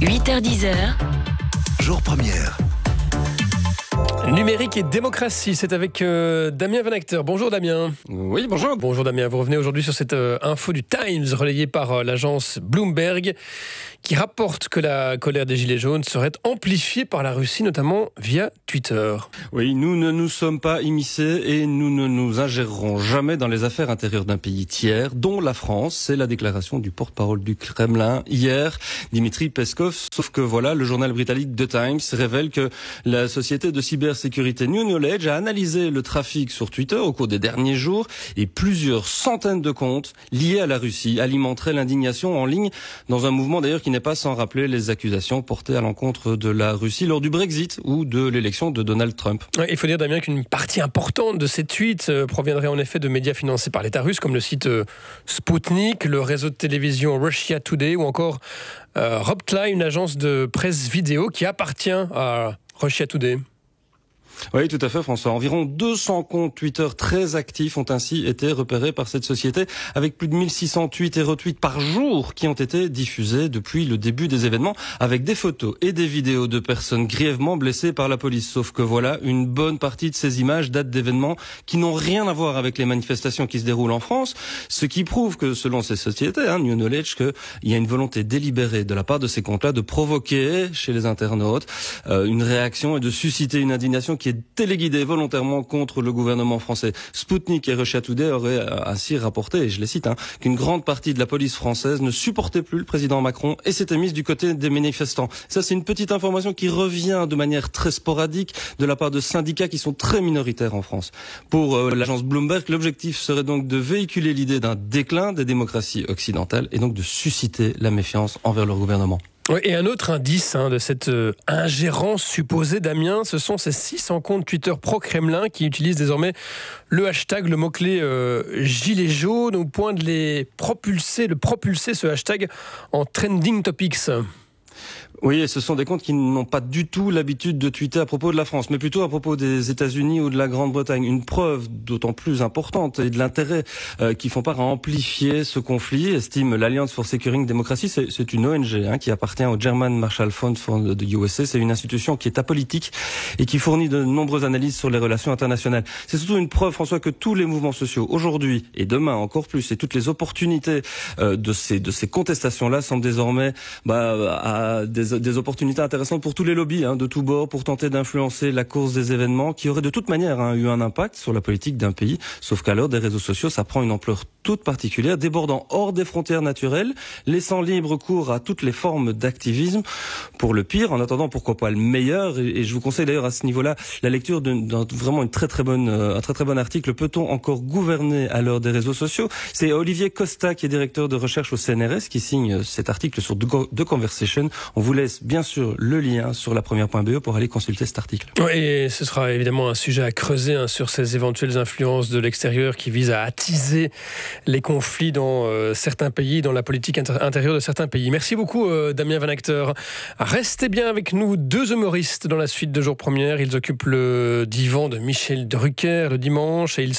8h10h, Jour première. Numérique et démocratie, c'est avec euh, Damien Van Acteur. Bonjour Damien. Oui, bonjour. Bonjour Damien, vous revenez aujourd'hui sur cette euh, info du Times relayée par euh, l'agence Bloomberg qui rapporte que la colère des Gilets jaunes serait amplifiée par la Russie, notamment via Twitter. Oui, nous ne nous sommes pas immiscés et nous ne nous ingérerons jamais dans les affaires intérieures d'un pays tiers, dont la France. C'est la déclaration du porte-parole du Kremlin hier, Dimitri Peskov. Sauf que voilà, le journal britannique The Times révèle que la société de cybersécurité New Knowledge a analysé le trafic sur Twitter au cours des derniers jours et plusieurs centaines de comptes liés à la Russie alimenteraient l'indignation en ligne dans un mouvement d'ailleurs qui n'est pas sans rappeler les accusations portées à l'encontre de la Russie lors du Brexit ou de l'élection de Donald Trump. Il faut dire Damien qu'une partie importante de ces tweets euh, proviendrait en effet de médias financés par l'État russe comme le site euh, Sputnik, le réseau de télévision Russia Today ou encore euh, Robkla, une agence de presse vidéo qui appartient à Russia Today. Oui, tout à fait, François. Environ 200 comptes Twitter très actifs ont ainsi été repérés par cette société, avec plus de 1600 tweets et retweets par jour qui ont été diffusés depuis le début des événements, avec des photos et des vidéos de personnes grièvement blessées par la police. Sauf que voilà, une bonne partie de ces images datent d'événements qui n'ont rien à voir avec les manifestations qui se déroulent en France, ce qui prouve que, selon ces sociétés, hein, New Knowledge, qu'il y a une volonté délibérée de la part de ces comptes-là de provoquer chez les internautes euh, une réaction et de susciter une indignation qui est téléguidée volontairement contre le gouvernement français. Sputnik et Russia Today auraient ainsi rapporté, et je les cite, hein, qu'une grande partie de la police française ne supportait plus le président Macron et s'était mise du côté des manifestants. Ça, c'est une petite information qui revient de manière très sporadique de la part de syndicats qui sont très minoritaires en France. Pour euh, l'agence Bloomberg, l'objectif serait donc de véhiculer l'idée d'un déclin des démocraties occidentales et donc de susciter la méfiance envers leur gouvernement. Et un autre indice hein, de cette euh, ingérence supposée d'Amiens, ce sont ces 600 comptes Twitter pro-Kremlin qui utilisent désormais le hashtag, le mot-clé euh, gilet jaune au point de les propulser, de propulser ce hashtag en trending topics. Oui, ce sont des comptes qui n'ont pas du tout l'habitude de tweeter à propos de la France, mais plutôt à propos des États-Unis ou de la Grande-Bretagne. Une preuve d'autant plus importante et de l'intérêt euh, qui font part à amplifier ce conflit, estime l'Alliance for Securing Democracy. C'est une ONG hein, qui appartient au German Marshall Fund the USA. C'est une institution qui est apolitique et qui fournit de nombreuses analyses sur les relations internationales. C'est surtout une preuve, François, que tous les mouvements sociaux, aujourd'hui et demain encore plus, et toutes les opportunités euh, de ces, de ces contestations-là sont désormais bah, à des, des opportunités intéressantes pour tous les lobbies hein, de tous bords pour tenter d'influencer la course des événements qui auraient de toute manière hein, eu un impact sur la politique d'un pays. Sauf qu'à l'heure des réseaux sociaux, ça prend une ampleur toute particulière, débordant hors des frontières naturelles, laissant libre cours à toutes les formes d'activisme pour le pire, en attendant pourquoi pas le meilleur? Et, je vous conseille d'ailleurs à ce niveau-là la lecture d'un vraiment une très très bonne, euh, un très très bon article. Peut-on encore gouverner à l'heure des réseaux sociaux? C'est Olivier Costa qui est directeur de recherche au CNRS qui signe euh, cet article sur The Conversation. Laisse bien sûr le lien sur la première.be pour aller consulter cet article. Et ce sera évidemment un sujet à creuser hein, sur ces éventuelles influences de l'extérieur qui visent à attiser les conflits dans euh, certains pays, dans la politique intérieure de certains pays. Merci beaucoup euh, Damien Van Acteur. Restez bien avec nous, deux humoristes dans la suite de jour première. Ils occupent le divan de Michel Drucker le dimanche et ils sont